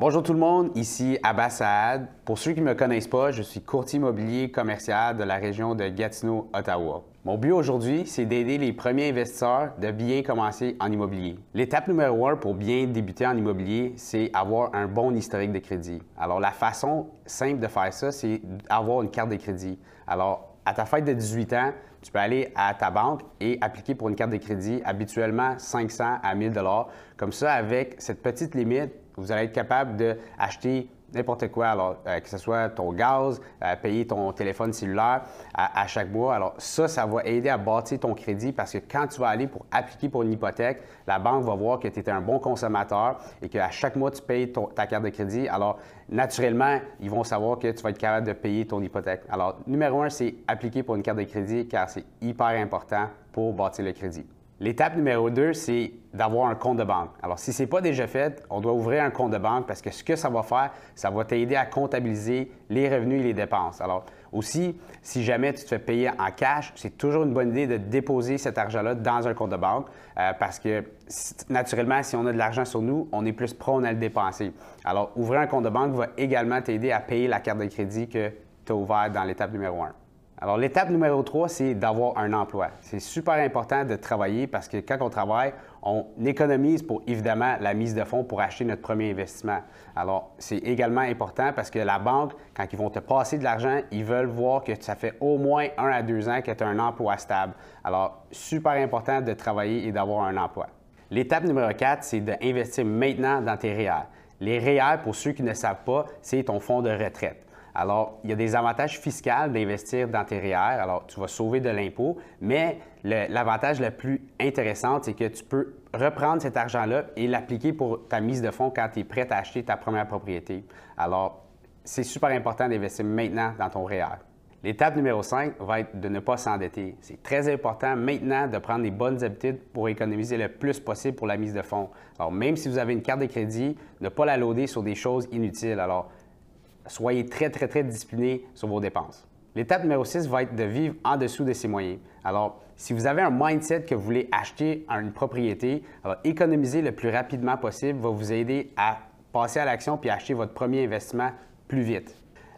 Bonjour tout le monde, ici Abbas Saad. Pour ceux qui ne me connaissent pas, je suis courtier immobilier commercial de la région de Gatineau, Ottawa. Mon but aujourd'hui, c'est d'aider les premiers investisseurs de bien commencer en immobilier. L'étape numéro un pour bien débuter en immobilier, c'est avoir un bon historique de crédit. Alors la façon simple de faire ça, c'est avoir une carte de crédit. Alors à ta fête de 18 ans, tu peux aller à ta banque et appliquer pour une carte de crédit habituellement 500 à 1000 dollars. Comme ça, avec cette petite limite, vous allez être capable d'acheter n'importe quoi, alors euh, que ce soit ton gaz, euh, payer ton téléphone cellulaire à, chaque mois. Alors ça, ça va aider à bâtir ton crédit parce que quand tu vas aller pour appliquer pour une hypothèque, la banque va voir que tu es un bon consommateur et qu'à chaque mois, tu payes ta carte de crédit. Alors naturellement, ils vont savoir que tu vas être capable de payer ton hypothèque. Alors numéro un, c'est appliquer pour une carte de crédit car c'est hyper important pour bâtir le crédit. L'étape numéro 2, c'est d'avoir un compte de banque. Alors, si ce n'est pas déjà fait, on doit ouvrir un compte de banque parce que ce que ça va faire, ça va t'aider à comptabiliser les revenus et les dépenses. Alors, aussi, si jamais tu te fais payer en cash, c'est toujours une bonne idée de déposer cet argent-là dans un compte de banque euh, parce que naturellement, si on a de l'argent sur nous, on est plus prône à le dépenser. Alors, ouvrir un compte de banque va également t'aider à payer la carte de crédit que tu as ouverte dans l'étape numéro 1. Alors, l'étape numéro 3, c'est d'avoir un emploi. C'est super important de travailler parce que quand on travaille, on économise pour évidemment la mise de fonds pour acheter notre premier investissement. Alors, c'est également important parce que la banque, quand ils vont te passer de l'argent, ils veulent voir que ça fait au moins un à deux ans que tu as un emploi stable. Alors, super important de travailler et d'avoir un emploi. L'étape numéro 4, c'est d'investir maintenant dans tes REER. Les REER, pour ceux qui ne savent pas, c'est ton fonds de retraite. Alors, il y a des avantages fiscaux d'investir dans tes REER. Alors, tu vas sauver de l'impôt, mais l'avantage le, plus intéressant, c'est que tu peux reprendre cet argent-là et l'appliquer pour ta mise de fonds quand tu es prêt à acheter ta première propriété. Alors, c'est super important d'investir maintenant dans ton REER. L'étape numéro 5 va être de ne pas s'endetter. C'est très important maintenant de prendre les bonnes habitudes pour économiser le plus possible pour la mise de fonds. Alors, même si vous avez une carte de crédit, ne pas la loader sur des choses inutiles. Alors, soyez très, très, très discipliné sur vos dépenses. L'étape numéro 6 va être de vivre en dessous de ses moyens. Alors, si vous avez un mindset que vous voulez acheter une propriété, alors économiser le plus rapidement possible va vous aider à passer à l'action puis acheter votre premier investissement plus vite.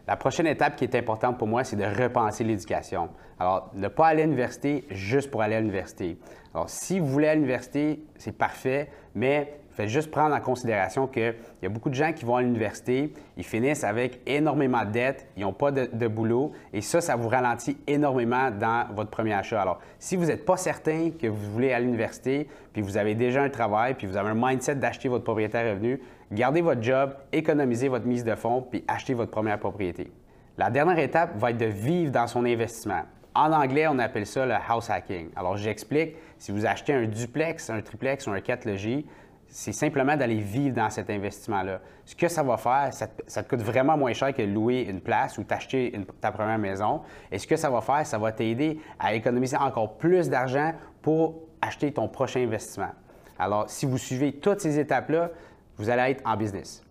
La prochaine étape qui est importante pour moi, c'est de repenser l'éducation. Alors, ne pas aller à l'université juste pour aller à l'université. Alors, si vous voulez à l'université, c'est parfait, mais Faites juste prendre en considération qu'il y a beaucoup de gens qui vont à l'université, ils finissent avec énormément de dettes, ils n'ont pas de, boulot et ça, ça vous ralentit énormément dans votre premier achat. Alors, si vous n'êtes pas certain que vous voulez à l'université, puis vous avez déjà un travail, puis vous avez un mindset d'acheter votre propriété revenu, gardez votre job, économisez votre mise de fonds, puis achetez votre première propriété. La dernière étape va être de vivre dans son investissement. En anglais, on appelle ça le house hacking. Alors, j'explique, si vous achetez un duplex, un triplex ou un 4 logis, c'est simplement d'aller vivre dans cet investissement-là. Ce que ça va faire, ça te, coûte vraiment moins cher que louer une place ou t'acheter ta première maison. Et ce que ça va faire, ça va t'aider à économiser encore plus d'argent pour acheter ton prochain investissement. Alors, si vous suivez toutes ces étapes-là, vous allez être en business.